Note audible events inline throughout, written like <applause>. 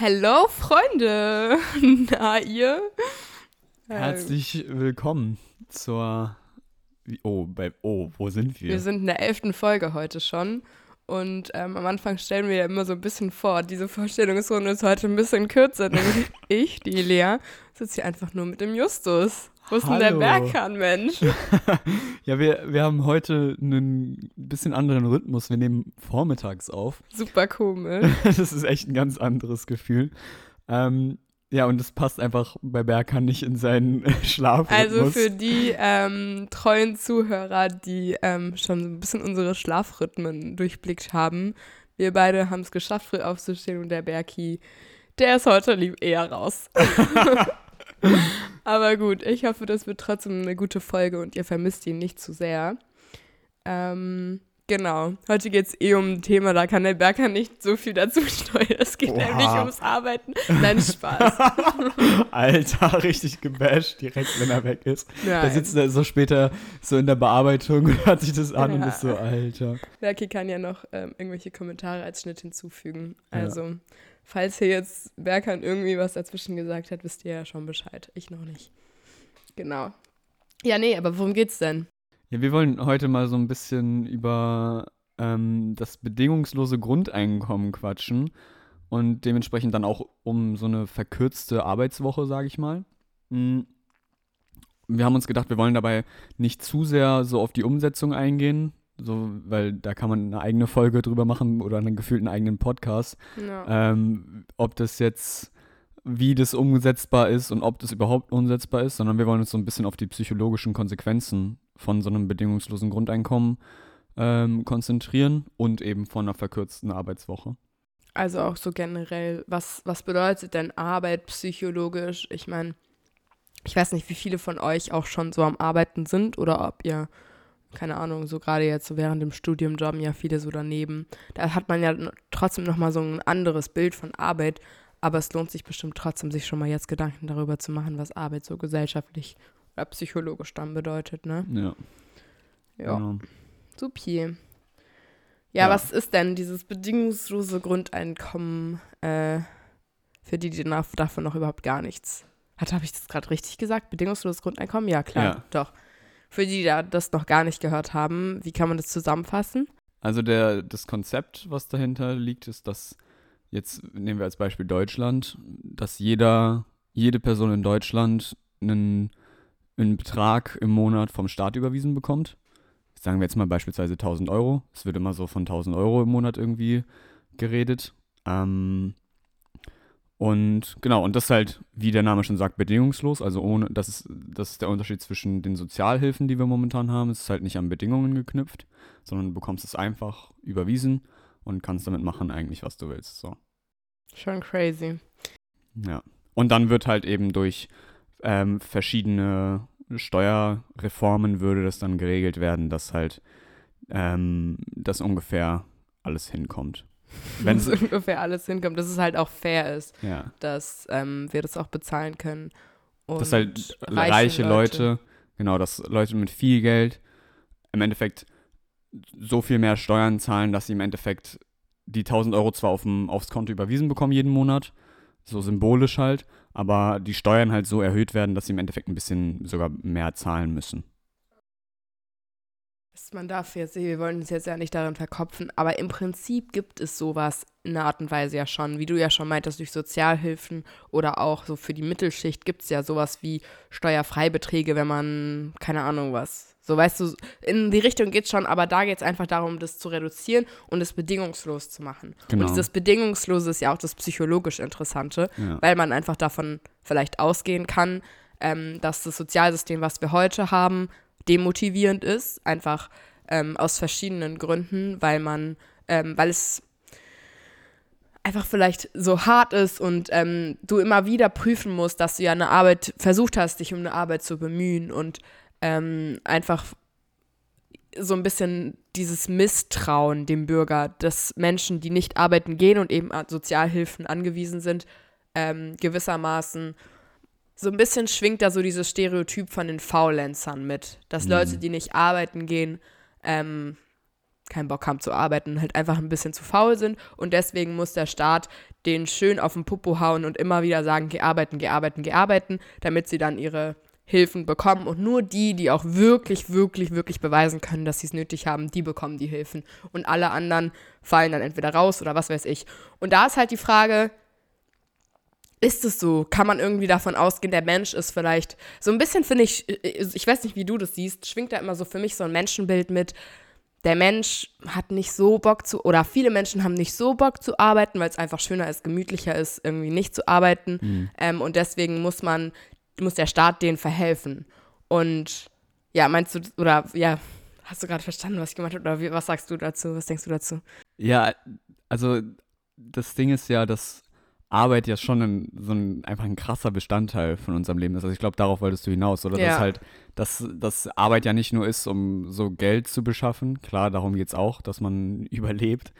Hallo Freunde, <laughs> na ihr? Herzlich willkommen zur. Oh, bei, oh, wo sind wir? Wir sind in der elften Folge heute schon. Und ähm, am Anfang stellen wir ja immer so ein bisschen vor. Diese Vorstellungsrunde ist heute ein bisschen kürzer, <laughs> nämlich ich, die Lea, sitze hier einfach nur mit dem Justus. Wo ist denn der Berghahn, Mensch? <laughs> ja, wir, wir haben heute einen bisschen anderen Rhythmus. Wir nehmen vormittags auf. Super komisch. <laughs> das ist echt ein ganz anderes Gefühl. Ähm, ja, und das passt einfach bei Berghahn nicht in seinen <laughs> Schlaf. Also für die ähm, treuen Zuhörer, die ähm, schon ein bisschen unsere Schlafrhythmen durchblickt haben, wir beide haben es geschafft, früh aufzustehen und der Berki, der ist heute lieb eher raus. <laughs> Aber gut, ich hoffe, das wird trotzdem eine gute Folge und ihr vermisst ihn nicht zu sehr. Ähm, Genau. Heute geht es eh um ein Thema, da kann der Berger nicht so viel dazu <laughs> steuern. Es geht Oha. nämlich ums Arbeiten. Nein, Spaß. <laughs> Alter, richtig gebasht direkt, wenn er weg ist. Nein. Da sitzt er so später so in der Bearbeitung und hört sich das an ja. und ist so, Alter. Berki kann ja noch ähm, irgendwelche Kommentare als Schnitt hinzufügen. Also, ja. Falls hier jetzt Berkan irgendwie was dazwischen gesagt hat, wisst ihr ja schon Bescheid. Ich noch nicht. Genau. Ja, nee, aber worum geht's denn? Ja, wir wollen heute mal so ein bisschen über ähm, das bedingungslose Grundeinkommen quatschen und dementsprechend dann auch um so eine verkürzte Arbeitswoche, sage ich mal. Mhm. Wir haben uns gedacht, wir wollen dabei nicht zu sehr so auf die Umsetzung eingehen, so, weil da kann man eine eigene Folge drüber machen oder einen gefühlten eigenen Podcast. Ja. Ähm, ob das jetzt wie das umsetzbar ist und ob das überhaupt umsetzbar ist, sondern wir wollen uns so ein bisschen auf die psychologischen Konsequenzen von so einem bedingungslosen Grundeinkommen ähm, konzentrieren und eben von einer verkürzten Arbeitswoche. Also auch so generell, was, was bedeutet denn Arbeit psychologisch? Ich meine, ich weiß nicht, wie viele von euch auch schon so am Arbeiten sind oder ob ihr, keine Ahnung, so gerade jetzt so während dem Studium jobben ja viele so daneben. Da hat man ja trotzdem nochmal so ein anderes Bild von Arbeit, aber es lohnt sich bestimmt trotzdem, sich schon mal jetzt Gedanken darüber zu machen, was Arbeit so gesellschaftlich oder psychologisch dann bedeutet, ne? Ja. Ja. Genau. Supi. Ja, ja, was ist denn dieses bedingungslose Grundeinkommen äh, für die, die davon noch überhaupt gar nichts? Hat, habe ich das gerade richtig gesagt? Bedingungsloses Grundeinkommen? Ja, klar, ja. doch. Für die, die das noch gar nicht gehört haben, wie kann man das zusammenfassen? Also der, das Konzept, was dahinter liegt, ist, dass jetzt nehmen wir als Beispiel Deutschland, dass jeder, jede Person in Deutschland einen, einen Betrag im Monat vom Staat überwiesen bekommt. Sagen wir jetzt mal beispielsweise 1000 Euro. Es wird immer so von 1000 Euro im Monat irgendwie geredet. Ähm, und genau, und das ist halt, wie der Name schon sagt, bedingungslos. Also ohne, das ist, das ist der Unterschied zwischen den Sozialhilfen, die wir momentan haben. Es ist halt nicht an Bedingungen geknüpft, sondern du bekommst es einfach überwiesen und kannst damit machen eigentlich, was du willst. So. Schon crazy. Ja. Und dann wird halt eben durch ähm, verschiedene Steuerreformen würde das dann geregelt werden, dass halt ähm, das ungefähr alles hinkommt. Wenn es <laughs> ungefähr alles hinkommt, dass es halt auch fair ist, ja. dass ähm, wir das auch bezahlen können. Und dass halt reiche Leute, Leute, genau, dass Leute mit viel Geld im Endeffekt so viel mehr Steuern zahlen, dass sie im Endeffekt die 1000 Euro zwar auf dem, aufs Konto überwiesen bekommen jeden Monat, so symbolisch halt, aber die Steuern halt so erhöht werden, dass sie im Endeffekt ein bisschen sogar mehr zahlen müssen. Man darf jetzt, wir wollen uns jetzt ja nicht darin verkopfen, aber im Prinzip gibt es sowas in einer Art und Weise ja schon, wie du ja schon meintest, durch Sozialhilfen oder auch so für die Mittelschicht gibt es ja sowas wie Steuerfreibeträge, wenn man, keine Ahnung was, so, weißt du, in die Richtung geht es schon, aber da geht es einfach darum, das zu reduzieren und es bedingungslos zu machen. Genau. Und dieses Bedingungslose ist ja auch das psychologisch Interessante, ja. weil man einfach davon vielleicht ausgehen kann, ähm, dass das Sozialsystem, was wir heute haben, demotivierend ist, einfach ähm, aus verschiedenen Gründen, weil man, ähm, weil es einfach vielleicht so hart ist und ähm, du immer wieder prüfen musst, dass du ja eine Arbeit versucht hast, dich um eine Arbeit zu bemühen und ähm, einfach so ein bisschen dieses Misstrauen dem Bürger, dass Menschen, die nicht arbeiten gehen und eben an Sozialhilfen angewiesen sind, ähm, gewissermaßen so ein bisschen schwingt da so dieses Stereotyp von den Faulenzern mit, dass mhm. Leute, die nicht arbeiten gehen, ähm, keinen Bock haben zu arbeiten, halt einfach ein bisschen zu faul sind und deswegen muss der Staat den schön auf den Popo hauen und immer wieder sagen, geh arbeiten, geh arbeiten, geh arbeiten, damit sie dann ihre Hilfen bekommen und nur die, die auch wirklich, wirklich, wirklich beweisen können, dass sie es nötig haben, die bekommen die Hilfen und alle anderen fallen dann entweder raus oder was weiß ich. Und da ist halt die Frage, ist es so? Kann man irgendwie davon ausgehen, der Mensch ist vielleicht so ein bisschen, finde ich, ich weiß nicht, wie du das siehst, schwingt da immer so für mich so ein Menschenbild mit. Der Mensch hat nicht so Bock zu, oder viele Menschen haben nicht so Bock zu arbeiten, weil es einfach schöner ist, gemütlicher ist, irgendwie nicht zu arbeiten. Mhm. Ähm, und deswegen muss man, muss der Staat denen verhelfen. Und ja, meinst du, oder ja, hast du gerade verstanden, was ich gemacht habe? Oder wie, was sagst du dazu? Was denkst du dazu? Ja, also das Ding ist ja, dass Arbeit ja schon ein, so ein, einfach ein krasser Bestandteil von unserem Leben ist. Also ich glaube, darauf wolltest du hinaus, oder? Ja. Dass halt, dass, dass Arbeit ja nicht nur ist, um so Geld zu beschaffen, klar, darum geht es auch, dass man <laughs> überlebt,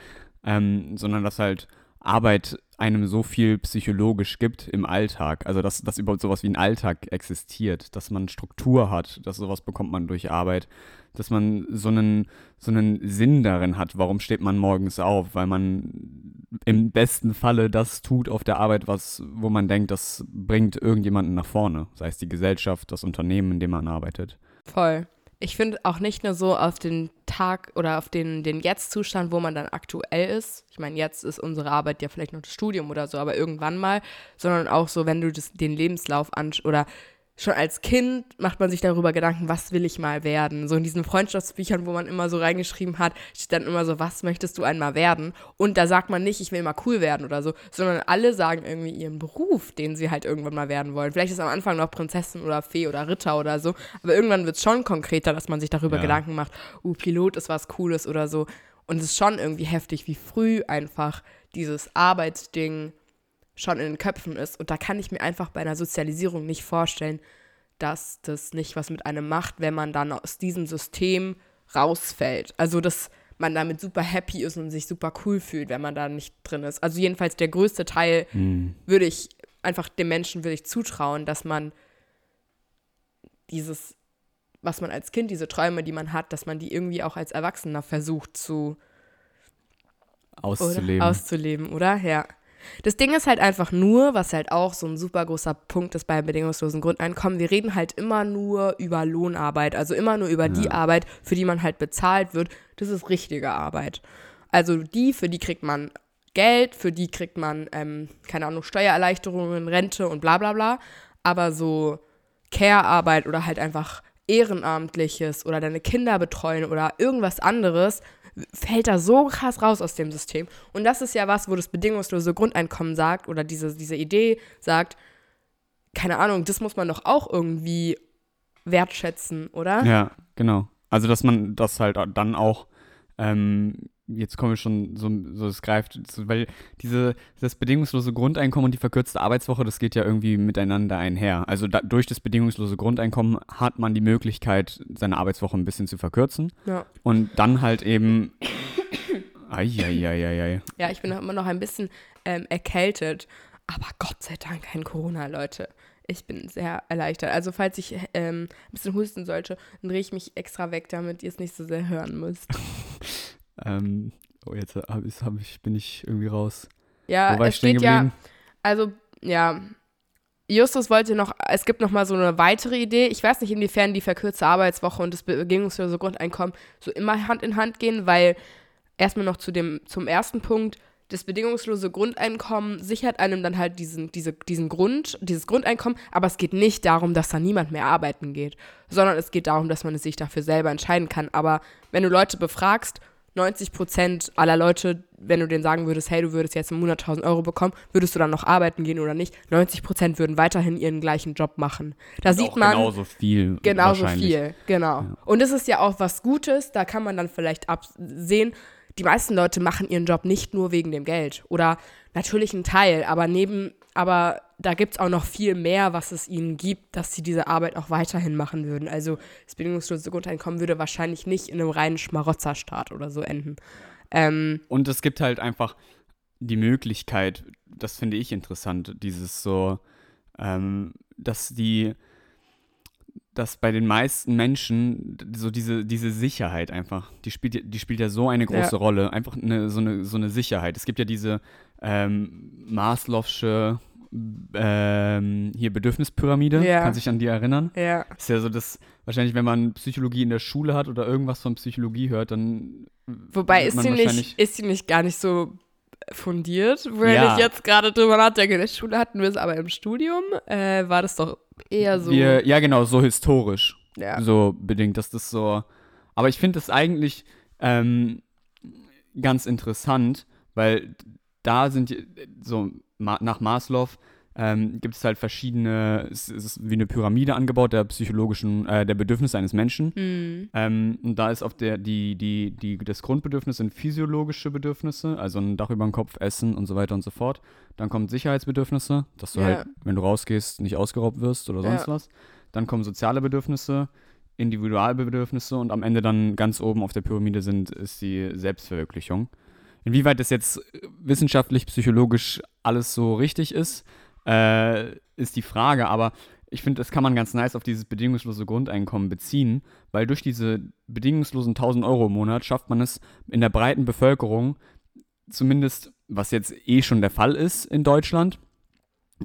ähm, sondern dass halt Arbeit einem so viel psychologisch gibt im Alltag. Also dass, dass überhaupt sowas wie ein Alltag existiert, dass man Struktur hat, dass sowas bekommt man durch Arbeit, dass man so einen, so einen Sinn darin hat, warum steht man morgens auf, weil man im besten Falle das tut auf der Arbeit, was, wo man denkt, das bringt irgendjemanden nach vorne, sei es die Gesellschaft, das Unternehmen, in dem man arbeitet. Voll ich finde auch nicht nur so auf den Tag oder auf den, den Jetzt-Zustand, wo man dann aktuell ist. Ich meine, jetzt ist unsere Arbeit ja vielleicht noch das Studium oder so, aber irgendwann mal, sondern auch so, wenn du das, den Lebenslauf anschaust oder schon als Kind macht man sich darüber Gedanken, was will ich mal werden? So in diesen Freundschaftsbüchern, wo man immer so reingeschrieben hat, steht dann immer so, was möchtest du einmal werden? Und da sagt man nicht, ich will mal cool werden oder so, sondern alle sagen irgendwie ihren Beruf, den sie halt irgendwann mal werden wollen. Vielleicht ist am Anfang noch Prinzessin oder Fee oder Ritter oder so, aber irgendwann wird es schon konkreter, dass man sich darüber ja. Gedanken macht, uh, Pilot ist was Cooles oder so. Und es ist schon irgendwie heftig, wie früh einfach dieses Arbeitsding schon in den Köpfen ist. Und da kann ich mir einfach bei einer Sozialisierung nicht vorstellen, dass das nicht was mit einem macht, wenn man dann aus diesem System rausfällt. Also, dass man damit super happy ist und sich super cool fühlt, wenn man da nicht drin ist. Also jedenfalls der größte Teil mhm. würde ich einfach dem Menschen würde ich zutrauen, dass man dieses, was man als Kind, diese Träume, die man hat, dass man die irgendwie auch als Erwachsener versucht zu auszuleben. Oder? Auszuleben, oder? Ja. Das Ding ist halt einfach nur, was halt auch so ein super großer Punkt ist beim bedingungslosen Grundeinkommen, wir reden halt immer nur über Lohnarbeit, also immer nur über ja. die Arbeit, für die man halt bezahlt wird. Das ist richtige Arbeit. Also die, für die kriegt man Geld, für die kriegt man, ähm, keine Ahnung, Steuererleichterungen, Rente und bla bla bla. Aber so Care-Arbeit oder halt einfach Ehrenamtliches oder deine Kinder betreuen oder irgendwas anderes, fällt da so krass raus aus dem System. Und das ist ja was, wo das bedingungslose Grundeinkommen sagt oder diese, diese Idee sagt, keine Ahnung, das muss man doch auch irgendwie wertschätzen, oder? Ja, genau. Also, dass man das halt dann auch ähm, jetzt kommen wir schon so, so es greift, weil diese, das bedingungslose Grundeinkommen und die verkürzte Arbeitswoche, das geht ja irgendwie miteinander einher. Also da, durch das bedingungslose Grundeinkommen hat man die Möglichkeit, seine Arbeitswoche ein bisschen zu verkürzen. Ja. Und dann halt eben. Eieieiei. Ja, ich bin immer noch ein bisschen ähm, erkältet. Aber Gott sei Dank kein Corona, Leute. Ich bin sehr erleichtert. Also, falls ich ähm, ein bisschen husten sollte, dann drehe ich mich extra weg, damit ihr es nicht so sehr hören müsst. <laughs> Ähm, oh, jetzt hab ich, hab ich, bin ich irgendwie raus. Ja, es steht ja, also, ja, Justus wollte noch, es gibt noch mal so eine weitere Idee. Ich weiß nicht, inwiefern die verkürzte Arbeitswoche und das bedingungslose Grundeinkommen so immer Hand in Hand gehen, weil erstmal noch zu dem, zum ersten Punkt, das bedingungslose Grundeinkommen sichert einem dann halt diesen, diese, diesen Grund, dieses Grundeinkommen, aber es geht nicht darum, dass da niemand mehr arbeiten geht, sondern es geht darum, dass man es sich dafür selber entscheiden kann. Aber wenn du Leute befragst, 90 Prozent aller Leute, wenn du denen sagen würdest, hey, du würdest jetzt im Monat 1000 Euro bekommen, würdest du dann noch arbeiten gehen oder nicht? 90 Prozent würden weiterhin ihren gleichen Job machen. Da Und sieht man. Genauso viel. Genauso viel, genau. Ja. Und es ist ja auch was Gutes, da kann man dann vielleicht absehen, die meisten Leute machen ihren Job nicht nur wegen dem Geld. Oder natürlich ein Teil, aber neben, aber da gibt es auch noch viel mehr, was es ihnen gibt, dass sie diese Arbeit auch weiterhin machen würden. Also das bedingungslose Grundeinkommen würde wahrscheinlich nicht in einem reinen Schmarotzerstaat oder so enden. Ähm, Und es gibt halt einfach die Möglichkeit, das finde ich interessant, dieses so, ähm, dass die dass bei den meisten Menschen so diese, diese Sicherheit einfach, die spielt, die spielt ja so eine große ja. Rolle. Einfach eine, so, eine, so eine Sicherheit. Es gibt ja diese ähm, Maslow'sche ähm, hier Bedürfnispyramide. Ja. Kann sich an die erinnern? Ja. Ist ja so das, wahrscheinlich, wenn man Psychologie in der Schule hat oder irgendwas von Psychologie hört, dann. Wobei ist sie, nicht, ist sie nicht gar nicht so fundiert, wenn ja. ich jetzt gerade drüber nachdenke. In der Schule hatten wir es aber im Studium, äh, war das doch eher so. Wir, ja, genau, so historisch. Ja. So bedingt, dass das so. Aber ich finde das eigentlich ähm, ganz interessant, weil da sind so nach Maslow ähm, gibt es halt verschiedene, es ist wie eine Pyramide angebaut der psychologischen, äh, der Bedürfnisse eines Menschen. Mhm. Ähm, und da ist auf der, die, die, die, das Grundbedürfnis sind physiologische Bedürfnisse, also ein Dach über dem Kopf, Essen und so weiter und so fort. Dann kommen Sicherheitsbedürfnisse, dass du ja. halt, wenn du rausgehst, nicht ausgeraubt wirst oder sonst ja. was. Dann kommen soziale Bedürfnisse, Individualbedürfnisse und am Ende dann ganz oben auf der Pyramide sind, ist die Selbstverwirklichung. Inwieweit das jetzt wissenschaftlich, psychologisch alles so richtig ist, äh, ist die Frage. Aber ich finde, das kann man ganz nice auf dieses bedingungslose Grundeinkommen beziehen, weil durch diese bedingungslosen 1000 Euro im Monat schafft man es in der breiten Bevölkerung, zumindest was jetzt eh schon der Fall ist in Deutschland,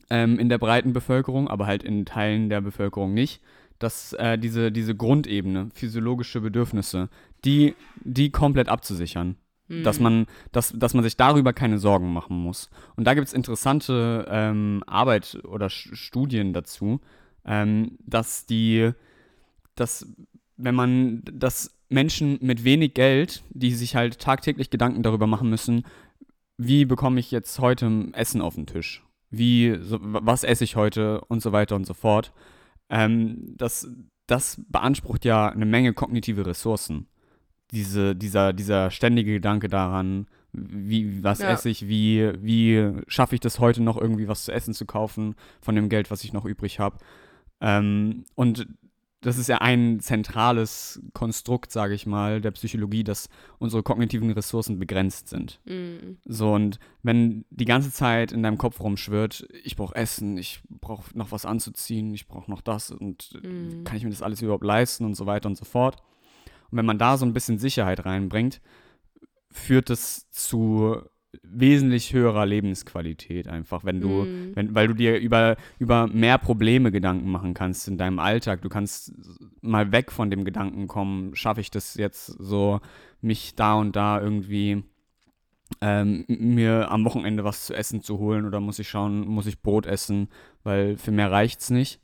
ähm, in der breiten Bevölkerung, aber halt in Teilen der Bevölkerung nicht, dass äh, diese, diese Grundebene, physiologische Bedürfnisse, die, die komplett abzusichern. Dass, hm. man, dass, dass man sich darüber keine Sorgen machen muss. Und da gibt es interessante ähm, Arbeit oder Sch Studien dazu, ähm, dass die, dass wenn man, dass Menschen mit wenig Geld, die sich halt tagtäglich Gedanken darüber machen müssen, wie bekomme ich jetzt heute Essen auf den Tisch? Wie, so, was esse ich heute und so weiter und so fort. Ähm, das, das beansprucht ja eine Menge kognitive Ressourcen diese, dieser, dieser ständige Gedanke daran, wie, was ja. esse ich, wie, wie schaffe ich das heute noch irgendwie was zu essen zu kaufen von dem Geld, was ich noch übrig habe. Ähm, und das ist ja ein zentrales Konstrukt, sage ich mal, der Psychologie, dass unsere kognitiven Ressourcen begrenzt sind. Mhm. So, und wenn die ganze Zeit in deinem Kopf rumschwirrt, ich brauche Essen, ich brauche noch was anzuziehen, ich brauche noch das und mhm. kann ich mir das alles überhaupt leisten und so weiter und so fort, wenn man da so ein bisschen Sicherheit reinbringt, führt es zu wesentlich höherer Lebensqualität einfach, wenn du, mm. wenn, weil du dir über, über mehr Probleme Gedanken machen kannst in deinem Alltag. Du kannst mal weg von dem Gedanken kommen, schaffe ich das jetzt so, mich da und da irgendwie ähm, mir am Wochenende was zu essen zu holen oder muss ich schauen, muss ich Brot essen, weil für mehr reicht es nicht.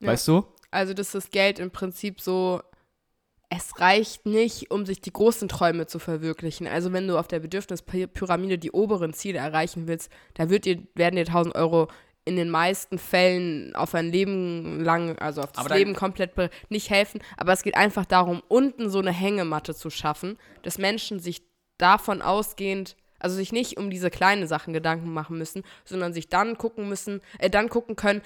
Ja. Weißt du? Also, dass das Geld im Prinzip so es reicht nicht, um sich die großen Träume zu verwirklichen. Also wenn du auf der Bedürfnispyramide die oberen Ziele erreichen willst, da wird dir, werden dir 1000 Euro in den meisten Fällen auf ein Leben lang, also auf das Leben komplett nicht helfen. Aber es geht einfach darum, unten so eine Hängematte zu schaffen, dass Menschen sich davon ausgehend also sich nicht um diese kleinen Sachen Gedanken machen müssen, sondern sich dann gucken müssen, äh, dann gucken können,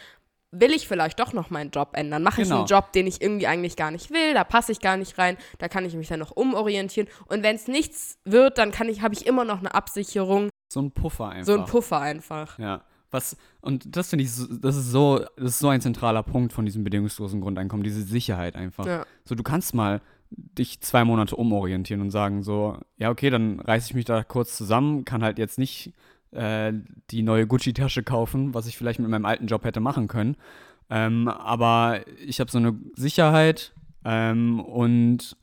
will ich vielleicht doch noch meinen Job ändern? Mache ich genau. einen Job, den ich irgendwie eigentlich gar nicht will, da passe ich gar nicht rein, da kann ich mich dann noch umorientieren. Und wenn es nichts wird, dann kann ich, habe ich immer noch eine Absicherung. So ein Puffer einfach. So ein Puffer einfach. Ja. Was, und das finde ich, das ist so, das ist so ein zentraler Punkt von diesem bedingungslosen Grundeinkommen, diese Sicherheit einfach. Ja. So, du kannst mal dich zwei Monate umorientieren und sagen so, ja, okay, dann reiße ich mich da kurz zusammen, kann halt jetzt nicht äh, die neue Gucci-Tasche kaufen, was ich vielleicht mit meinem alten Job hätte machen können. Ähm, aber ich habe so eine Sicherheit ähm, und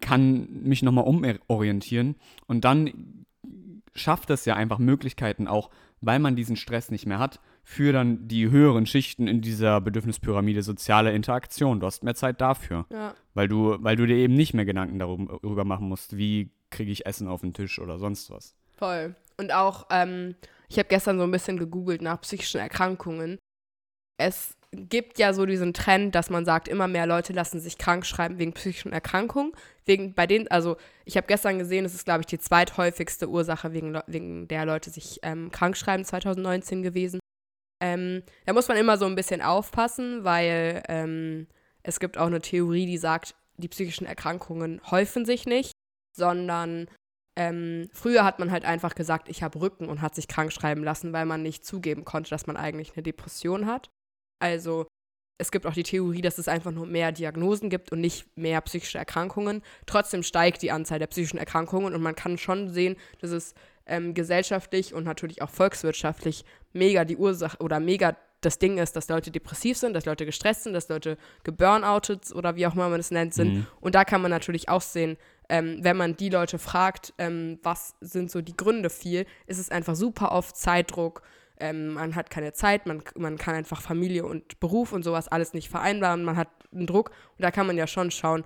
kann mich nochmal umorientieren. Und dann schafft es ja einfach Möglichkeiten auch, weil man diesen Stress nicht mehr hat, für dann die höheren Schichten in dieser Bedürfnispyramide soziale Interaktion. Du hast mehr Zeit dafür. Ja. Weil, du, weil du dir eben nicht mehr Gedanken darüber machen musst, wie kriege ich Essen auf den Tisch oder sonst was. Voll. Und auch, ähm, ich habe gestern so ein bisschen gegoogelt nach psychischen Erkrankungen. Es gibt ja so diesen Trend, dass man sagt, immer mehr Leute lassen sich krank schreiben wegen psychischen Erkrankungen. Wegen bei denen, also ich habe gestern gesehen, es ist, glaube ich, die zweithäufigste Ursache, wegen, wegen der Leute sich ähm, krank schreiben 2019 gewesen. Ähm, da muss man immer so ein bisschen aufpassen, weil ähm, es gibt auch eine Theorie, die sagt, die psychischen Erkrankungen häufen sich nicht, sondern ähm, früher hat man halt einfach gesagt, ich habe Rücken und hat sich krank schreiben lassen, weil man nicht zugeben konnte, dass man eigentlich eine Depression hat. Also es gibt auch die Theorie, dass es einfach nur mehr Diagnosen gibt und nicht mehr psychische Erkrankungen. Trotzdem steigt die Anzahl der psychischen Erkrankungen und man kann schon sehen, dass es ähm, gesellschaftlich und natürlich auch volkswirtschaftlich mega die Ursache oder mega das Ding ist, dass Leute depressiv sind, dass Leute gestresst sind, dass Leute geburnoutet oder wie auch immer man es nennt sind. Mhm. Und da kann man natürlich auch sehen, ähm, wenn man die Leute fragt, ähm, was sind so die Gründe viel, ist es einfach super oft Zeitdruck. Ähm, man hat keine Zeit, man, man kann einfach Familie und Beruf und sowas alles nicht vereinbaren, man hat einen Druck und da kann man ja schon schauen,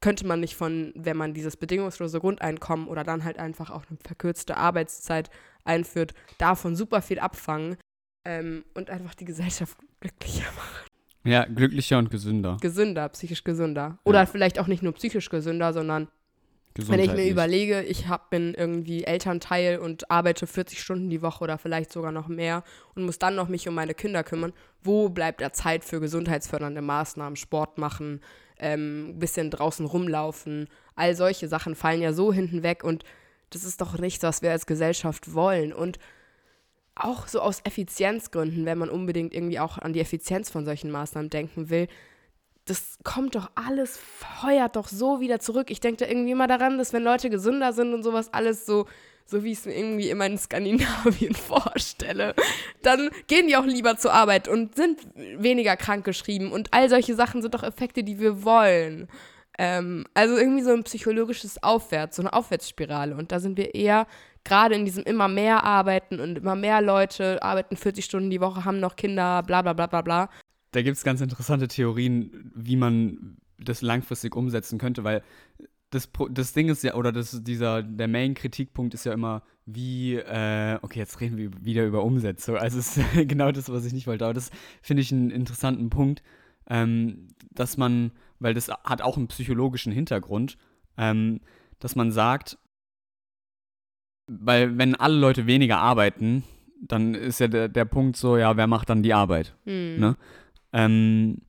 könnte man nicht von, wenn man dieses bedingungslose Grundeinkommen oder dann halt einfach auch eine verkürzte Arbeitszeit einführt, davon super viel abfangen ähm, und einfach die Gesellschaft <laughs> glücklicher machen. Ja, glücklicher und gesünder. Gesünder, psychisch gesünder. Oder ja. vielleicht auch nicht nur psychisch gesünder, sondern wenn ich mir überlege, ich hab, bin irgendwie Elternteil und arbeite 40 Stunden die Woche oder vielleicht sogar noch mehr und muss dann noch mich um meine Kinder kümmern, wo bleibt da Zeit für gesundheitsfördernde Maßnahmen, Sport machen, ähm, bisschen draußen rumlaufen. All solche Sachen fallen ja so hinten weg und das ist doch nichts, was wir als Gesellschaft wollen. Und auch so aus Effizienzgründen, wenn man unbedingt irgendwie auch an die Effizienz von solchen Maßnahmen denken will, das kommt doch alles, feuert doch so wieder zurück. Ich denke da irgendwie immer daran, dass wenn Leute gesünder sind und sowas alles so so wie ich es mir irgendwie immer in Skandinavien <laughs> vorstelle, dann gehen die auch lieber zur Arbeit und sind weniger krankgeschrieben. Und all solche Sachen sind doch Effekte, die wir wollen. Ähm, also irgendwie so ein psychologisches Aufwärts, so eine Aufwärtsspirale. Und da sind wir eher gerade in diesem immer mehr Arbeiten und immer mehr Leute arbeiten 40 Stunden die Woche, haben noch Kinder, bla bla bla bla bla. Da gibt es ganz interessante Theorien, wie man das langfristig umsetzen könnte, weil das, das Ding ist ja, oder das, dieser, der Main-Kritikpunkt ist ja immer, wie, äh, okay, jetzt reden wir wieder über Umsetzung. Also es ist <laughs> genau das, was ich nicht wollte. Aber das finde ich einen interessanten Punkt, ähm, dass man, weil das hat auch einen psychologischen Hintergrund, ähm, dass man sagt, weil wenn alle Leute weniger arbeiten, dann ist ja der, der Punkt so, ja, wer macht dann die Arbeit? Mhm. Ne? Ähm,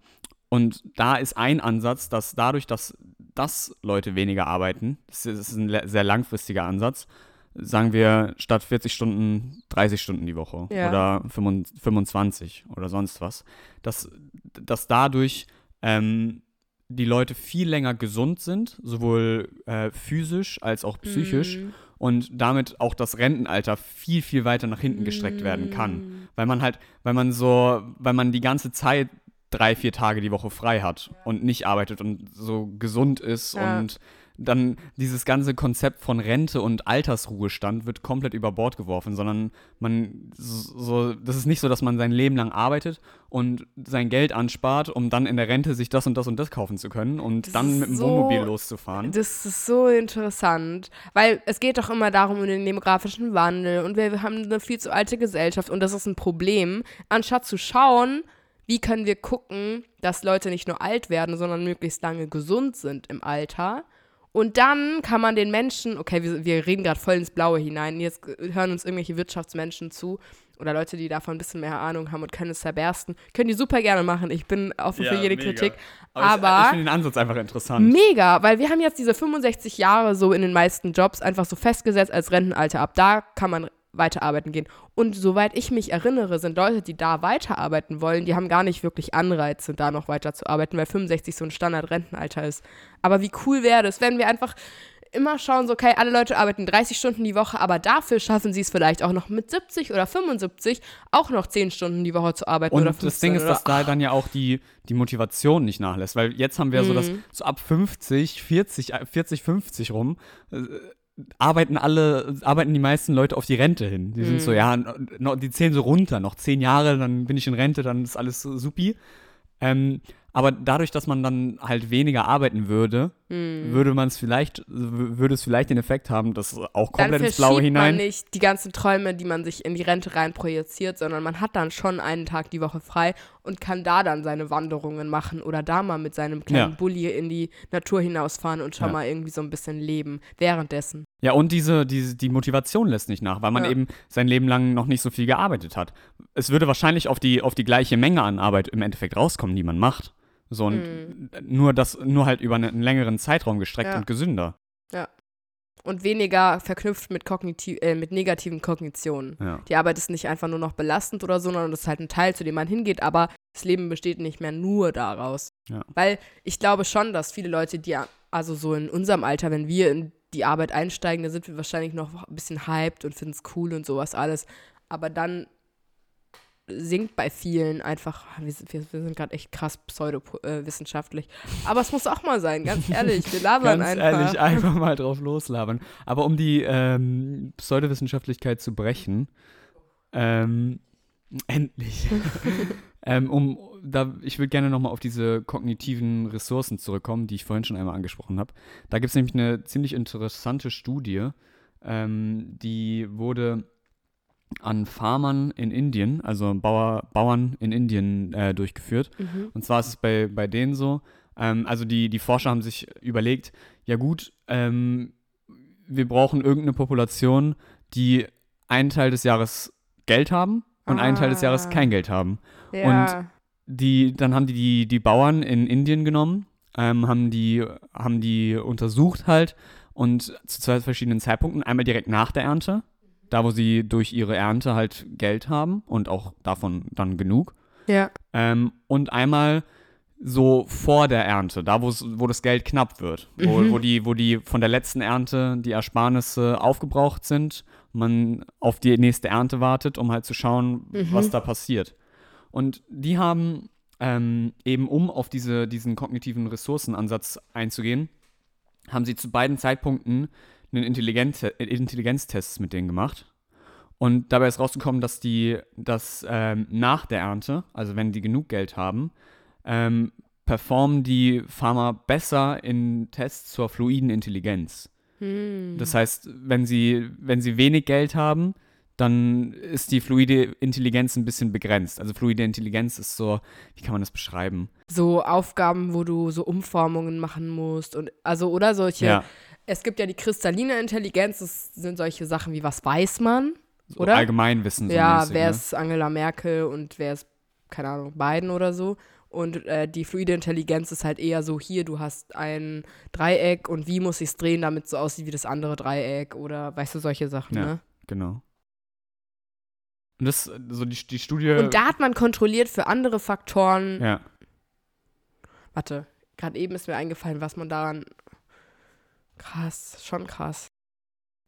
und da ist ein Ansatz, dass dadurch, dass, dass Leute weniger arbeiten, das ist ein sehr langfristiger Ansatz, sagen wir statt 40 Stunden 30 Stunden die Woche ja. oder 25 oder sonst was, dass, dass dadurch ähm, die Leute viel länger gesund sind, sowohl äh, physisch als auch psychisch. Mm. Und damit auch das Rentenalter viel, viel weiter nach hinten gestreckt mm. werden kann. Mhm. Weil man halt, weil man so, weil man die ganze Zeit drei, vier Tage die Woche frei hat und nicht arbeitet und so gesund ist ja. und dann dieses ganze Konzept von Rente und Altersruhestand wird komplett über Bord geworfen, sondern man so, das ist nicht so, dass man sein Leben lang arbeitet und sein Geld anspart, um dann in der Rente sich das und das und das kaufen zu können und das dann mit dem so, Wohnmobil loszufahren. Das ist so interessant, weil es geht doch immer darum um den demografischen Wandel und wir haben eine viel zu alte Gesellschaft und das ist ein Problem, anstatt zu schauen, wie können wir gucken, dass Leute nicht nur alt werden, sondern möglichst lange gesund sind im Alter. Und dann kann man den Menschen, okay, wir, wir reden gerade voll ins Blaue hinein, jetzt hören uns irgendwelche Wirtschaftsmenschen zu oder Leute, die davon ein bisschen mehr Ahnung haben und können es zerbersten, können die super gerne machen. Ich bin offen ja, für jede mega. Kritik. Aber, Aber ich, ich finde den Ansatz einfach interessant. Mega, weil wir haben jetzt diese 65 Jahre so in den meisten Jobs einfach so festgesetzt als Rentenalter ab. Da kann man weiterarbeiten gehen. Und soweit ich mich erinnere, sind Leute, die da weiterarbeiten wollen, die haben gar nicht wirklich Anreize, da noch weiterzuarbeiten, weil 65 so ein Standard-Rentenalter ist. Aber wie cool wäre das, wenn wir einfach immer schauen, so, okay, alle Leute arbeiten 30 Stunden die Woche, aber dafür schaffen sie es vielleicht auch noch mit 70 oder 75 auch noch 10 Stunden die Woche zu arbeiten und oder 15. das Ding ist, dass da dann ja auch die, die Motivation nicht nachlässt, weil jetzt haben wir mhm. so das so ab 50, 40, 40, 50 rum äh, arbeiten alle, arbeiten die meisten Leute auf die Rente hin. Die mhm. sind so, ja, die zählen so runter, noch zehn Jahre, dann bin ich in Rente, dann ist alles so supi. Ähm, aber dadurch, dass man dann halt weniger arbeiten würde, hm. würde man es vielleicht, würde es vielleicht den Effekt haben, dass auch komplett ins Blaue hinein. man nicht die ganzen Träume, die man sich in die Rente rein projiziert, sondern man hat dann schon einen Tag die Woche frei und kann da dann seine Wanderungen machen oder da mal mit seinem kleinen ja. Bulli in die Natur hinausfahren und schon ja. mal irgendwie so ein bisschen leben währenddessen. Ja, und diese, diese, die Motivation lässt nicht nach, weil man ja. eben sein Leben lang noch nicht so viel gearbeitet hat. Es würde wahrscheinlich auf die, auf die gleiche Menge an Arbeit im Endeffekt rauskommen, die man macht. So und mhm. nur das, nur halt über einen längeren Zeitraum gestreckt ja. und gesünder. Ja. und weniger verknüpft mit, kognitiv, äh, mit negativen Kognitionen. Ja. Die Arbeit ist nicht einfach nur noch belastend oder so, sondern das ist halt ein Teil, zu dem man hingeht, aber das Leben besteht nicht mehr nur daraus. Ja. Weil ich glaube schon, dass viele Leute, die, also so in unserem Alter, wenn wir in die Arbeit einsteigen, dann sind wir wahrscheinlich noch ein bisschen hyped und finden es cool und sowas alles. Aber dann sinkt bei vielen einfach, wir sind, wir, wir sind gerade echt krass pseudowissenschaftlich. Aber es muss auch mal sein, ganz <laughs> ehrlich. Wir labern Ganz einfach. ehrlich, einfach mal drauf loslabern. Aber um die ähm, Pseudowissenschaftlichkeit zu brechen, ähm, <laughs> endlich. <laughs> ähm, um, da, ich würde gerne nochmal auf diese kognitiven Ressourcen zurückkommen, die ich vorhin schon einmal angesprochen habe. Da gibt es nämlich eine ziemlich interessante Studie, ähm, die wurde an Farmern in Indien, also Bauer, Bauern in Indien äh, durchgeführt. Mhm. Und zwar ist es bei, bei denen so, ähm, also die, die Forscher haben sich überlegt, ja gut, ähm, wir brauchen irgendeine Population, die einen Teil des Jahres Geld haben und einen Teil des Jahres Ah. kein Geld haben. Ja. Die, dann haben die die, die Bauern in Indien genommen, ähm, haben, die, haben die untersucht halt und zu zwei verschiedenen Zeitpunkten. Einmal direkt nach der Ernte, da wo sie durch ihre Ernte halt Geld haben und auch davon dann genug. ja. Ähm, und einmal so vor der Ernte, da wo das Geld knapp wird, wo, Mhm. wo, die, wo die von der letzten Ernte die Ersparnisse aufgebraucht sind, man auf die nächste Ernte wartet, um halt zu schauen, Mhm. was da passiert. Und die haben ähm, eben, um auf diese, diesen kognitiven Ressourcenansatz einzugehen, haben sie zu beiden Zeitpunkten einen Intelligenz äh, Intelligenztest mit denen gemacht. Und dabei ist rausgekommen, dass die, dass ähm, nach der Ernte, also wenn die genug Geld haben, ähm, performen die Farmer besser in Tests zur fluiden Intelligenz. Hm. Das heißt, wenn sie, wenn sie wenig Geld haben, dann ist die fluide Intelligenz ein bisschen begrenzt. Also fluide Intelligenz ist so, wie kann man das beschreiben? so Aufgaben, wo du so Umformungen machen musst und also oder solche. Ja, Es gibt ja die kristalline Intelligenz, das sind solche Sachen wie was weiß man? so oder? Allgemeinwissen so ja, mäßig, wer ne? ist Angela Merkel und wer ist keine Ahnung Biden oder so. Und äh, die fluide Intelligenz ist halt eher so hier, du hast ein Dreieck und wie muss ich es drehen, damit es so aussieht wie das andere Dreieck oder weißt du solche Sachen, Ja. ne? Genau. Und das, so die, die Studie. Und da hat man kontrolliert für andere Faktoren. ja, Warte, gerade eben ist mir eingefallen, was man daran. Krass, schon krass.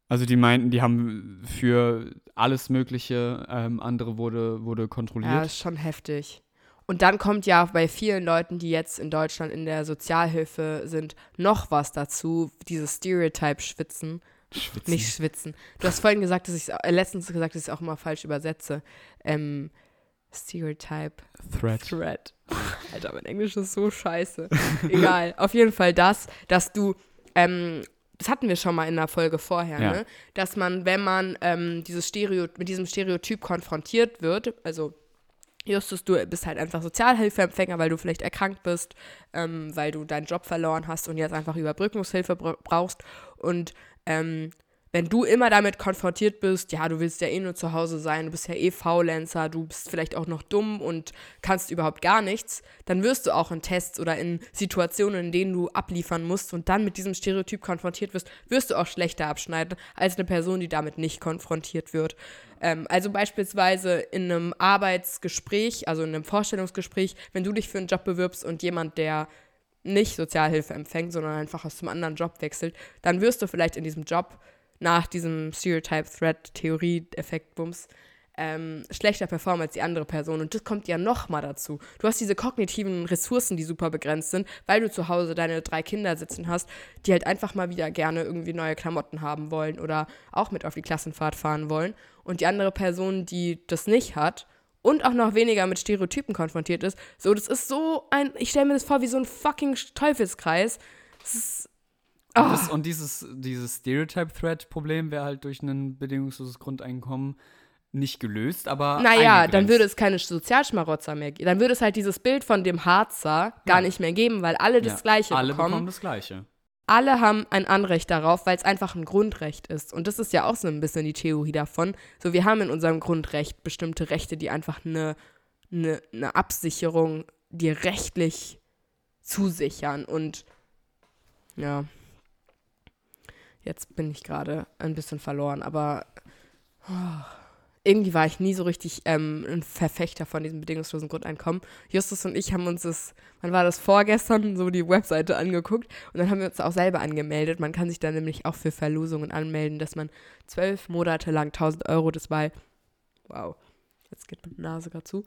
also die meinten, die haben für alles Mögliche ähm, andere wurde, wurde Ja, kontrolliert. ist schon heftig. Und dann kommt ja bei vielen Leuten, die jetzt in Deutschland in der Sozialhilfe sind, noch was dazu, dieses Stereotype-Schwitzen. Schwitzen. Nicht schwitzen. Du hast vorhin gesagt, dass ich äh, letztens gesagt, dass ich es auch immer falsch übersetze. Ähm, Stereotype Threat. Threat. <laughs> Alter, mein Englisch ist so scheiße. Egal. Auf jeden Fall das, dass du, ähm, das hatten wir schon mal in der Folge vorher, Ja. ne? Dass man, wenn man ähm, dieses Stereo, mit diesem Stereotyp konfrontiert wird, also Justus, du bist halt einfach Sozialhilfeempfänger, weil du vielleicht erkrankt bist, ähm, weil du deinen Job verloren hast und jetzt einfach Überbrückungshilfe bra- brauchst. Und ähm, wenn du immer damit konfrontiert bist, ja, du willst ja eh nur zu Hause sein, du bist ja eh Faulenzer, du bist vielleicht auch noch dumm und kannst überhaupt gar nichts, dann wirst du auch in Tests oder in Situationen, in denen du abliefern musst und dann mit diesem Stereotyp konfrontiert wirst, wirst du auch schlechter abschneiden als eine Person, die damit nicht konfrontiert wird. Ähm, also beispielsweise in einem Arbeitsgespräch, also in einem Vorstellungsgespräch, wenn du dich für einen Job bewirbst und jemand, der nicht Sozialhilfe empfängt, sondern einfach aus einem anderen Job wechselt, dann wirst du vielleicht in diesem Job nach diesem Stereotype-Threat-Theorie-Effekt-Bums ähm, schlechter performen als die andere Person. Und das kommt ja nochmal dazu. Du hast diese kognitiven Ressourcen, die super begrenzt sind, weil du zu Hause deine drei Kinder sitzen hast, die halt einfach mal wieder gerne irgendwie neue Klamotten haben wollen oder auch mit auf die Klassenfahrt fahren wollen. Und die andere Person, die das nicht hat und auch noch weniger mit Stereotypen konfrontiert ist, so, das ist so ein, ich stelle mir das vor wie so ein fucking Teufelskreis. Das ist, Und, Ah. das, und dieses, dieses Stereotype-Threat-Problem wäre halt durch ein bedingungsloses Grundeinkommen nicht gelöst, aber. Naja, dann eingegrenzt. würde es keine Sozialschmarotzer mehr geben. Dann würde es halt dieses Bild von dem Harzer gar Ja. nicht mehr geben, weil alle das Ja, Gleiche Alle bekommen. bekommen das Gleiche. Alle haben ein Anrecht darauf, weil es einfach ein Grundrecht ist. Und das ist ja auch so ein bisschen die Theorie davon. So, wir haben in unserem Grundrecht bestimmte Rechte, die einfach eine, eine, eine Absicherung dir rechtlich zusichern. Und ja. Jetzt bin ich gerade ein bisschen verloren, aber oh, irgendwie war ich nie so richtig ähm, ein Verfechter von diesem bedingungslosen Grundeinkommen. Justus und ich haben uns das, wann war das vorgestern, so die Webseite angeguckt und dann haben wir uns auch selber angemeldet. Man kann sich da nämlich auch für Verlosungen anmelden, dass man zwölf Monate lang 1000 Euro, das war, wow, jetzt geht meine Nase gerade zu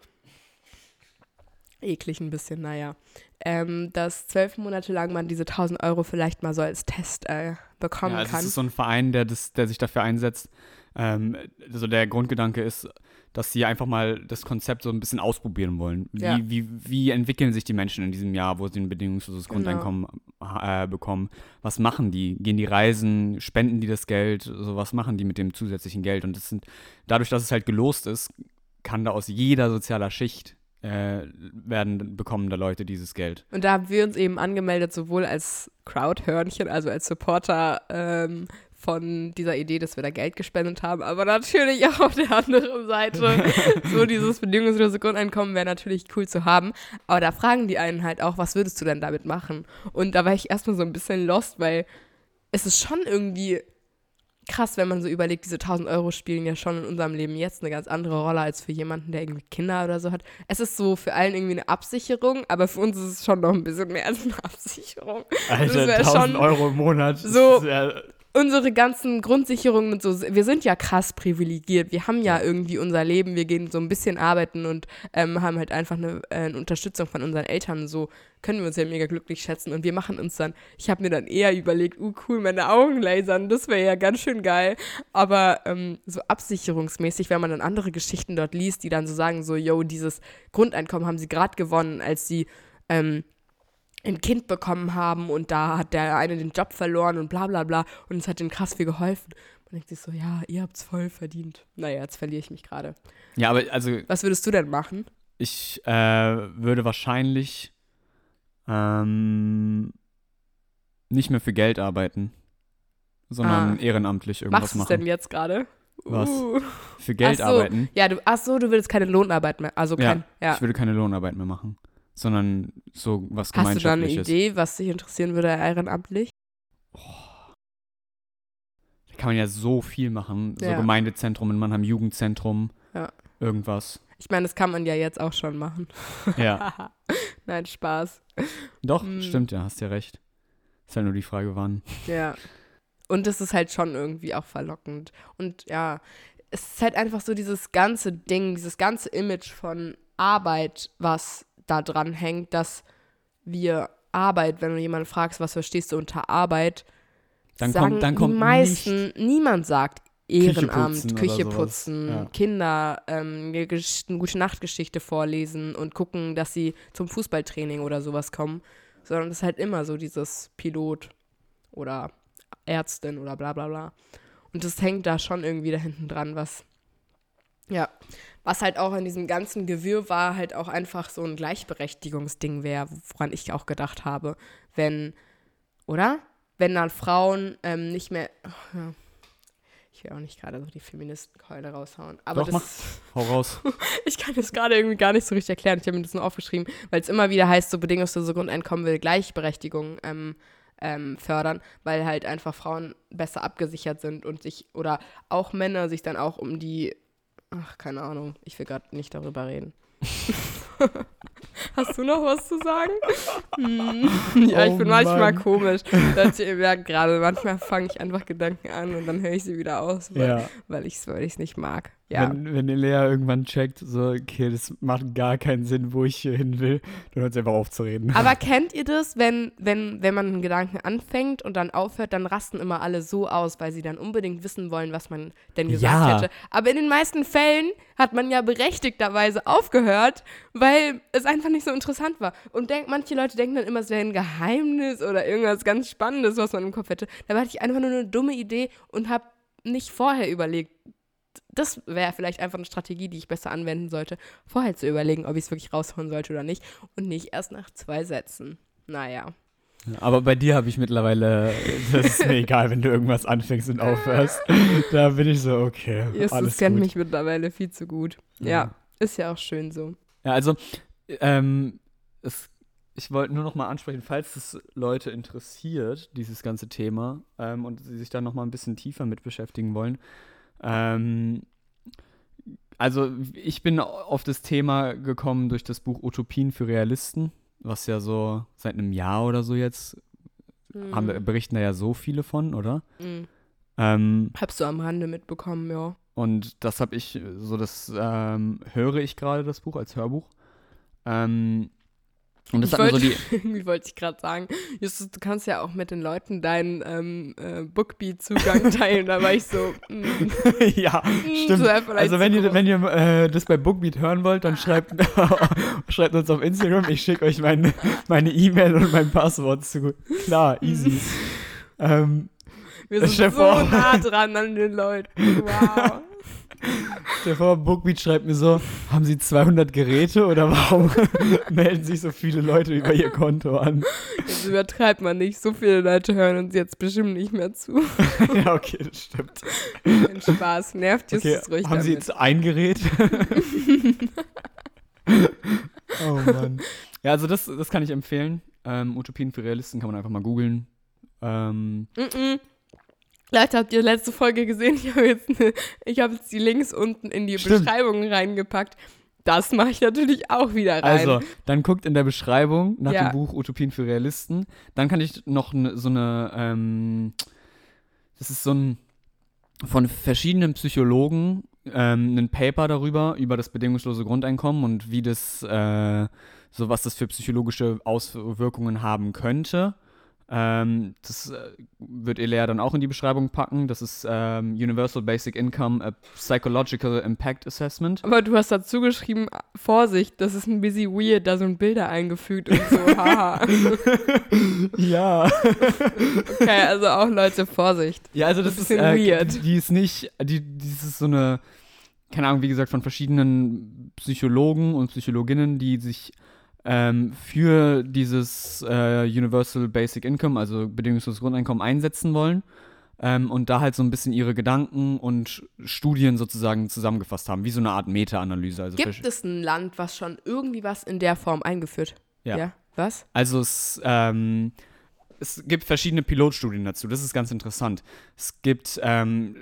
eklig ein bisschen, naja, ähm, dass zwölf Monate lang man diese 1000 Euro vielleicht mal so als Test äh, bekommen ja, also kann. Das ist so ein Verein, der, das, der sich dafür einsetzt. Ähm, also der Grundgedanke ist, dass sie einfach mal das Konzept so ein bisschen ausprobieren wollen. Wie, Ja. wie, wie entwickeln sich die Menschen in diesem Jahr, wo sie ein bedingungsloses Genau. Grundeinkommen äh, bekommen? Was machen die? Gehen die reisen? Spenden die das Geld? So was machen die mit dem zusätzlichen Geld? Und das sind, dadurch, dass es halt gelost ist, kann da aus jeder sozialer Schicht äh, werden bekommen da Leute dieses Geld. Und da haben wir uns eben angemeldet, sowohl als Crowdhörnchen, also als Supporter ähm, von dieser Idee, dass wir da Geld gespendet haben, aber natürlich <laughs> auch auf der anderen Seite. <laughs> so dieses bedingungslose Grundeinkommen wäre natürlich cool zu haben. Aber da fragen die einen halt auch, was würdest du denn damit machen? Und da war ich erstmal so ein bisschen lost, weil es ist schon irgendwie krass, wenn man so überlegt, diese 1000 Euro spielen ja schon in unserem Leben jetzt eine ganz andere Rolle als für jemanden, der irgendwie Kinder oder so hat. Es ist so für allen irgendwie eine Absicherung, aber für uns ist es schon noch ein bisschen mehr als eine Absicherung. Alter, wär 1000 schon Euro im Monat. so- ist ja- Unsere ganzen Grundsicherungen und so, wir sind ja krass privilegiert. Wir haben ja irgendwie unser Leben, wir gehen so ein bisschen arbeiten und ähm, haben halt einfach eine, äh, eine Unterstützung von unseren Eltern. So können wir uns ja mega glücklich schätzen und wir machen uns dann, ich habe mir dann eher überlegt, uh cool, meine Augen lasern, das wäre ja ganz schön geil. Aber ähm, so absicherungsmäßig, wenn man dann andere Geschichten dort liest, die dann so sagen, so, yo, dieses Grundeinkommen haben sie gerade gewonnen, als sie ähm, ein Kind bekommen haben und da hat der eine den Job verloren und bla bla bla und es hat denen krass viel geholfen. Man denkt sich so, ja, ihr habt's voll verdient. Naja, jetzt verliere ich mich gerade. ja, aber also Was würdest du denn machen? Ich äh, würde wahrscheinlich ähm, nicht mehr für Geld arbeiten, sondern Ah. ehrenamtlich irgendwas Machst machen. denn jetzt gerade? Was? Uh. Für Geld Ach so. arbeiten. Ja, du, ach so, du willst keine Lohnarbeit mehr. Also Ja, kein, ja. Ich würde keine Lohnarbeit mehr machen, sondern so was Hast du da eine. Idee, was dich interessieren würde ehrenamtlich? Da kann man ja so viel machen. So Ja. Gemeindezentrum in Mannheim, Jugendzentrum, Ja. irgendwas. Ich meine, das kann man ja jetzt auch schon machen. Ja, <laughs> Nein, Spaß. doch, Hm. stimmt ja, hast ja recht. Ist halt nur die Frage, wann. Ja. Und das ist halt schon irgendwie auch verlockend. Und ja, es ist halt einfach so dieses ganze Ding, dieses ganze Image von Arbeit, was da dran hängt, dass wir Arbeit, wenn du jemanden fragst, was verstehst du unter Arbeit, Dann sagen kommt, dann kommt die meisten, niemand sagt Ehrenamt, putzen oder Küche putzen, Ja. Kinder ähm, eine gute Nachtgeschichte vorlesen und gucken, dass sie zum Fußballtraining oder sowas kommen, sondern es ist halt immer so dieses Pilot oder Ärztin oder bla bla bla. Und das hängt da schon irgendwie da hinten dran, was ja, was halt auch in diesem ganzen Gewirr war, halt auch einfach so ein Gleichberechtigungsding wäre, woran ich auch gedacht habe, wenn, oder? Wenn dann Frauen ähm, nicht mehr, ach, ja. ich will auch nicht gerade so die Feministenkeule raushauen, aber Doch, das, Hau raus. <laughs> ich kann das gerade irgendwie gar nicht so richtig erklären. Ich habe mir das nur aufgeschrieben, weil es immer wieder heißt, so bedingungslose Grundeinkommen will Gleichberechtigung ähm, ähm, fördern, weil halt einfach Frauen besser abgesichert sind und sich, oder auch Männer sich dann auch um die, ach, keine Ahnung, ich will gerade nicht darüber reden. <laughs> Hast du noch was zu sagen? Hm. Ja, ich Oh bin manchmal Mann. komisch. Das, ihr merkt gerade, manchmal fange ich einfach Gedanken an und dann höre ich sie wieder aus, weil, Ja. weil ich es weil ich's nicht mag. Ja. Wenn, wenn die Lea irgendwann checkt, so, okay, das macht gar keinen Sinn, wo ich hier hin will, dann hört sie einfach auf zu reden. Aber <laughs> kennt ihr das, wenn, wenn, wenn man einen Gedanken anfängt und dann aufhört, dann rasten immer alle so aus, weil sie dann unbedingt wissen wollen, was man denn gesagt Ja. hätte. Aber in den meisten Fällen hat man ja berechtigterweise aufgehört, weil es einfach nicht so interessant war. Und denk, manche Leute denken dann immer, es wäre ein Geheimnis oder irgendwas ganz Spannendes, was man im Kopf hätte. Dabei hatte ich einfach nur eine dumme Idee und habe nicht vorher überlegt. Das wäre vielleicht einfach eine Strategie, die ich besser anwenden sollte, vorher zu überlegen, ob ich es wirklich raushauen sollte oder nicht und nicht erst nach zwei Sätzen. Naja. Aber bei dir habe ich mittlerweile, <laughs> das ist mir egal, wenn du irgendwas anfängst und aufhörst. <laughs> Da bin ich so, okay, Justus alles kennt gut. mich mittlerweile viel zu gut. Ja, ist ja auch schön so. Ja, also, ähm, es ich wollte nur noch mal ansprechen, falls es Leute interessiert, dieses ganze Thema, ähm, und sie sich da noch mal ein bisschen tiefer mit beschäftigen wollen. Ähm, also ich bin auf das Thema gekommen durch das Buch Utopien für Realisten, was ja so seit einem Jahr oder so jetzt haben, wir- berichten da ja so viele von, oder? Mhm. Ähm, Habst du am Rande mitbekommen, ja. Und das habe ich, so das ähm, höre ich gerade, das Buch als Hörbuch. Ähm, und das Ich hat mir so wollte- die. <laughs> Irgendwie wollte ich gerade sagen, Justus, du kannst ja auch mit den Leuten deinen ähm, äh, Bookbeat-Zugang <laughs> teilen. Da war ich so, mm, <laughs> ja, mm, stimmt. Also wenn ihr, wenn ihr äh, das bei Bookbeat hören wollt, dann schreibt, schreibt uns auf Instagram. Ich schicke euch meine meine E-Mail und mein Passwort zu. Klar, easy. ähm, Wir sind so vor. nah dran an den Leuten. Wow. Dir vor, Bookbeat schreibt mir so, haben Sie 200 Geräte oder warum <laughs> melden sich so viele Leute über Ihr Konto an? Jetzt übertreibt man nicht. So viele Leute hören uns jetzt bestimmt nicht mehr zu. <laughs> ja, okay, das stimmt. Ein Spaß. Nervt Okay, Justus ruhig haben Sie damit. jetzt ein Gerät? <laughs> oh Mann. Ja, also das, das kann ich empfehlen. Ähm, Utopien für Realisten kann man einfach mal googeln. Ähm, Mm-mm. Vielleicht habt ihr letzte Folge gesehen, ich habe jetzt, ne, ich hab jetzt die Links unten in die Stimmt. Beschreibung reingepackt. Das mache ich natürlich auch wieder rein. also, dann guckt in der Beschreibung nach Ja. dem Buch Utopien für Realisten. Dann kann ich noch ne, so eine, ähm, das ist so ein, von verschiedenen Psychologen ähm, ein Paper darüber, über das bedingungslose Grundeinkommen und wie das, äh, so was das für psychologische Auswirkungen haben könnte. Ähm, das äh, wird Elea dann auch in die Beschreibung packen. Das ist ähm, Universal Basic Income, a Psychological Impact Assessment. Aber du hast dazu geschrieben, Vorsicht, das ist ein bisschen weird, da sind Bilder eingefügt und so. Haha. <laughs> ja. okay, also auch Leute, Vorsicht. Ja, also das Ein ist, bisschen äh, weird. Die, die ist nicht, die, die ist so eine, keine Ahnung, wie gesagt, von verschiedenen Psychologen und Psychologinnen, die sich ähm, für dieses äh, Universal Basic Income, also bedingungsloses Grundeinkommen, einsetzen wollen. Ähm, und da halt so ein bisschen ihre Gedanken und Studien sozusagen zusammengefasst haben, wie so eine Art Meta-Analyse. Also, Gibt es ein Land, was schon irgendwie was in der Form eingeführt? Ja. Was? Also es, ähm, es gibt verschiedene Pilotstudien dazu. Das ist ganz interessant. Es gibt, ähm,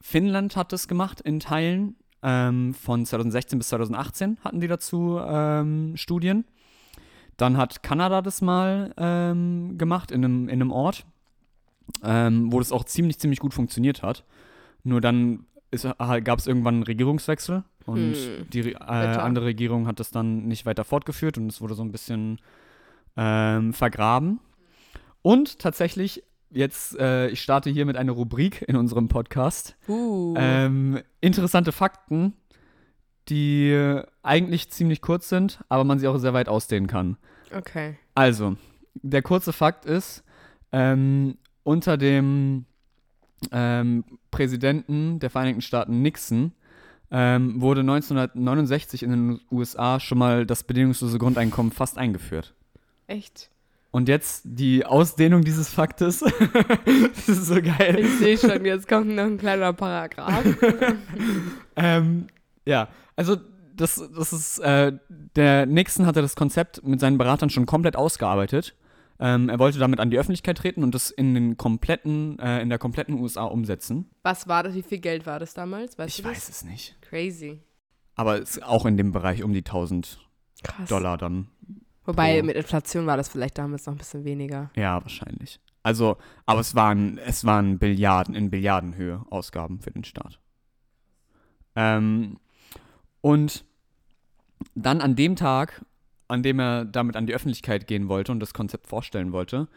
Finnland hat das gemacht in Teilen. Ähm, von 2016 bis 2018 hatten die dazu ähm, Studien. Dann hat Kanada das mal ähm, gemacht in einem, in einem Ort, ähm, wo das auch ziemlich, ziemlich gut funktioniert hat. Nur dann gab es irgendwann einen Regierungswechsel und Hm, die äh, andere Regierung hat das dann nicht weiter fortgeführt und es wurde so ein bisschen ähm, vergraben. Und tatsächlich, jetzt, äh, ich starte hier mit einer Rubrik in unserem Podcast. Uh. Ähm, interessante Fakten, die eigentlich ziemlich kurz sind, aber man sie auch sehr weit ausdehnen kann. okay. Also, der kurze Fakt ist, ähm, unter dem ähm, Präsidenten der Vereinigten Staaten Nixon ähm, wurde 1969 in den USA schon mal das bedingungslose Grundeinkommen fast eingeführt. Echt? Und jetzt die Ausdehnung dieses Faktes. <laughs> das ist so geil. Ich sehe schon, jetzt kommt noch ein kleiner Paragraph. <laughs> Ähm, ja, also das, das ist, äh, der Nixon hatte das Konzept mit seinen Beratern schon komplett ausgearbeitet. Ähm, er wollte damit an die Öffentlichkeit treten und das in den kompletten, äh, in der kompletten USA umsetzen. Was war das? Wie viel Geld war das damals? Weißt Ich das? weiß es nicht. Crazy. Aber es ist auch in dem Bereich um die 1000 Krass. Dollar dann. Wobei pro- mit Inflation war das vielleicht damals noch ein bisschen weniger. Ja, wahrscheinlich. Also, aber es waren, es waren Billiarden, in Billiardenhöhe Ausgaben für den Staat. Ähm, und dann an dem Tag, an dem er damit an die Öffentlichkeit gehen wollte und das Konzept vorstellen wollte,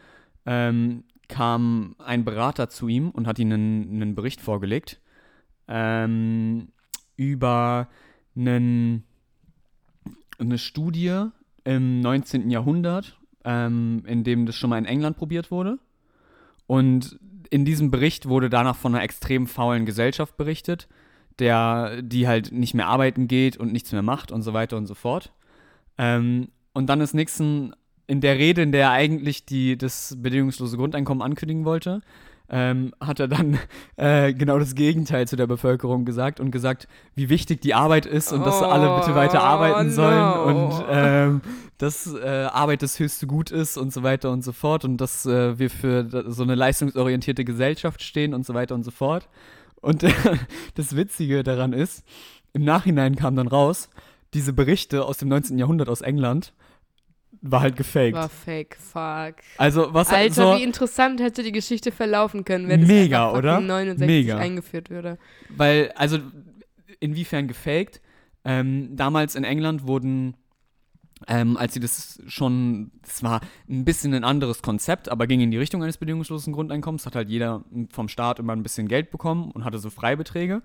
ähm, kam ein Berater zu ihm und hat ihm einen, einen Bericht vorgelegt ähm, über einen, eine Studie im 19. Jahrhundert, ähm, in dem das schon mal in England probiert wurde. Und in diesem Bericht wurde danach von einer extrem faulen Gesellschaft berichtet, der, die halt nicht mehr arbeiten geht und nichts mehr macht und so weiter und so fort. Ähm, und dann ist Nixon in der Rede, in der er eigentlich die, das bedingungslose Grundeinkommen ankündigen wollte, ähm, hat er dann <laughs> äh, genau das Gegenteil zu der Bevölkerung gesagt und gesagt, wie wichtig die Arbeit ist und dass alle bitte weiter arbeiten Oh, sollen no. und ähm, dass äh, Arbeit das höchste Gut ist und so weiter und so fort und dass äh, wir für so eine leistungsorientierte Gesellschaft stehen und so weiter und so fort. Und <laughs> das Witzige daran ist, im Nachhinein kam dann raus, diese Berichte aus dem 19. Jahrhundert aus England war halt gefaked. War fake, fuck. Also was Alter, so, wie interessant hätte die Geschichte verlaufen können, wenn Mega, einfach oder? fucking 69 Mega. eingeführt würde. Weil, also, inwiefern gefaked? Ähm, damals in England wurden, ähm, als sie das schon, das war ein bisschen ein anderes Konzept, aber ging in die Richtung eines bedingungslosen Grundeinkommens, hat halt jeder vom Staat immer ein bisschen Geld bekommen und hatte so Freibeträge.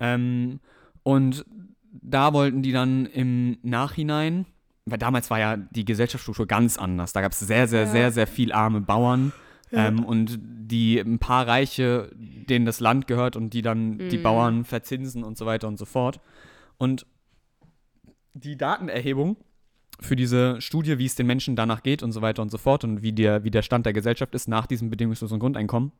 Ähm, und da wollten die dann im Nachhinein, weil damals war ja die Gesellschaftsstruktur ganz anders. Da gab es sehr, sehr, Ja. sehr, sehr viel arme Bauern. Ähm, und die ein paar Reiche, denen das Land gehört und die dann die Mhm. Bauern verzinsen und so weiter und so fort. Und die Datenerhebung für diese Studie, wie es den Menschen danach geht und so weiter und so fort und wie der, wie der Stand der Gesellschaft ist nach diesem bedingungslosen Grundeinkommen,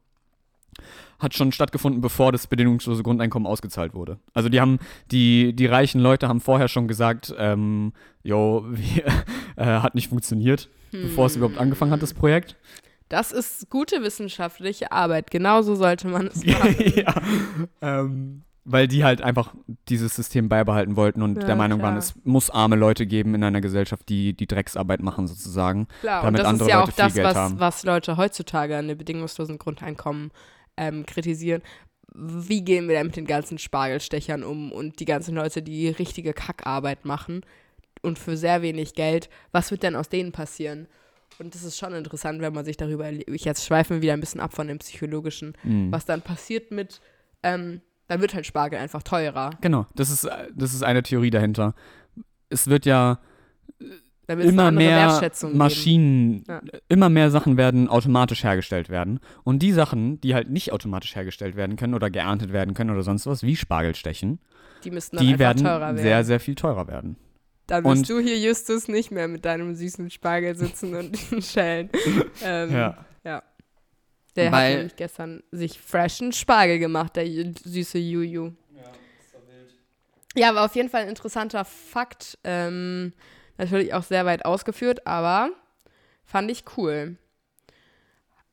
hat schon stattgefunden, bevor das bedingungslose Grundeinkommen ausgezahlt wurde. Also die haben, die, die reichen Leute haben vorher schon gesagt, ähm, jo, <laughs> wir, äh, hat nicht funktioniert, bevor es überhaupt angefangen hat, das Projekt. Das ist gute wissenschaftliche Arbeit. Genauso sollte man es <laughs> machen. ja. Ähm, weil die halt einfach dieses System beibehalten wollten und Ja, der Meinung klar. waren, es muss arme Leute geben in einer Gesellschaft, die die Drecksarbeit machen sozusagen. Klar, damit und das andere ist ja Leute auch das, was, was Leute heutzutage an dem bedingungslosen Grundeinkommen ähm, kritisieren. Wie gehen wir denn mit den ganzen Spargelstechern um und die ganzen Leute, die richtige Kackarbeit machen und für sehr wenig Geld? Was wird denn aus denen passieren? Und das ist schon interessant, wenn man sich darüber, ich jetzt schweifen wir wieder ein bisschen ab von dem Psychologischen, Mhm. was dann passiert mit, ähm, dann wird halt Spargel einfach teurer. Genau, das ist, das ist eine Theorie dahinter. Es wird ja Immer andere mehr. Maschinen, Ja. immer mehr Sachen werden automatisch hergestellt werden. Und die Sachen, die halt nicht automatisch hergestellt werden können oder geerntet werden können oder sonst was, wie Spargelstechen, Die müssten dann die werden teurer werden. sehr, sehr viel teurer werden. Dann Und- wirst du hier, Justus, nicht mehr mit deinem süßen Spargel sitzen und <laughs> ihn schellen. Ähm, Der Weil- hat nämlich gestern sich freshen Spargel gemacht, der süße Juju. Ja, war auf jeden Fall ein interessanter Fakt. Ähm, natürlich auch sehr weit ausgeführt, aber fand ich cool.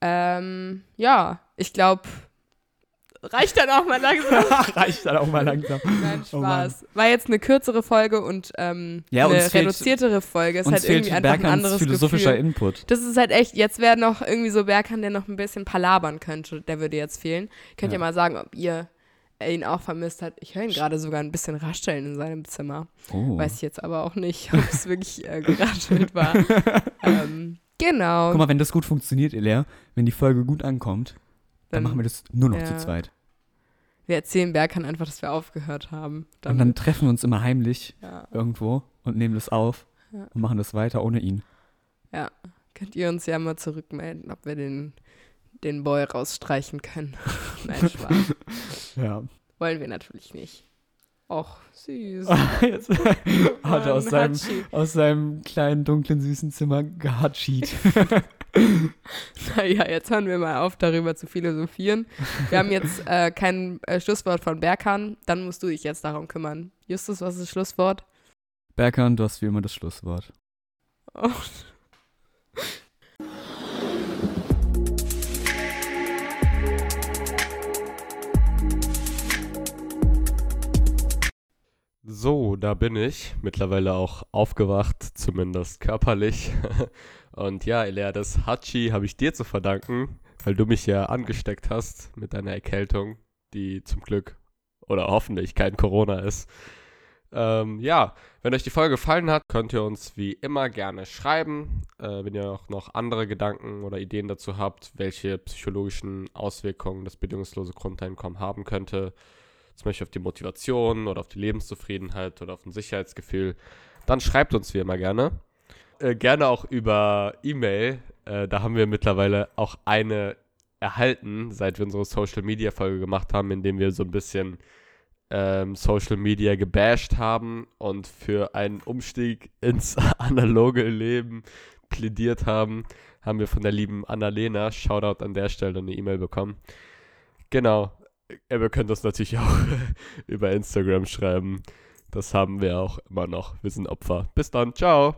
Ähm, ja, ich glaube, reicht dann auch mal langsam. <laughs> Reicht dann auch mal langsam. Nein, Oh. Spaß. War jetzt eine kürzere Folge und ähm, Ja, eine reduziertere Folge. Ist Uns halt fehlt irgendwie einfach ein Berkans anderes philosophischer Gefühl. Input. Das ist halt echt, jetzt wäre noch irgendwie so Berkan, der noch ein bisschen palabern könnte. Der würde jetzt fehlen. Könnt ihr Ja. mal sagen, ob ihr ihn auch vermisst habt. Ich höre ihn gerade sogar ein bisschen rascheln in seinem Zimmer. Oh. Weiß ich jetzt aber auch nicht, <laughs> ob es wirklich äh, geraschelt war. <laughs> ähm, genau. Guck mal, wenn das gut funktioniert, Elea, wenn die Folge gut ankommt, dann, Dann- machen wir das nur noch ja. zu zweit. Wir erzählen Berkan einfach, dass wir aufgehört haben. Und dann treffen wir uns immer heimlich ja. irgendwo und nehmen das auf Ja. und machen das weiter ohne ihn. Könnt ihr uns ja mal zurückmelden, ob wir den, den Boy rausstreichen können. <laughs> Nein, Spaß. Ja. Wollen wir natürlich nicht. Och, süß. <laughs> Jetzt hat er aus seinem, aus seinem kleinen, dunklen, süßen Zimmer gehatschied. <laughs> Naja, jetzt hören wir mal auf, darüber zu philosophieren. Wir haben jetzt äh, kein äh, Schlusswort von Berkan. Dann musst du dich jetzt darum kümmern. Justus, was ist das Schlusswort? Berkan, du hast wie immer das Schlusswort. Oh. Da bin ich. Mittlerweile auch aufgewacht, zumindest körperlich. <laughs> Und ja, Elea, das Hachi habe ich dir zu verdanken, weil du mich ja angesteckt hast mit deiner Erkältung, die zum Glück oder hoffentlich kein Corona ist. Ähm, ja, wenn euch die Folge gefallen hat, könnt ihr uns wie immer gerne schreiben. Äh, wenn ihr auch noch andere Gedanken oder Ideen dazu habt, welche psychologischen Auswirkungen das bedingungslose Grundeinkommen haben könnte, zum Beispiel auf die Motivation oder auf die Lebenszufriedenheit oder auf ein Sicherheitsgefühl, dann schreibt uns wie immer gerne. Äh, gerne auch über E-Mail. Äh, da haben wir mittlerweile auch eine erhalten, seit wir unsere Social Media Folge gemacht haben, in dem wir so ein bisschen ähm, Social Media gebasht haben und für einen Umstieg ins <laughs> analoge Leben plädiert haben, haben wir von der lieben Annalena, Shoutout an der Stelle, eine E-Mail bekommen. Genau. Ihr könnt uns natürlich <laughs> auch über Instagram schreiben. Das haben wir auch immer noch. Wir sind Opfer. Bis dann. Ciao.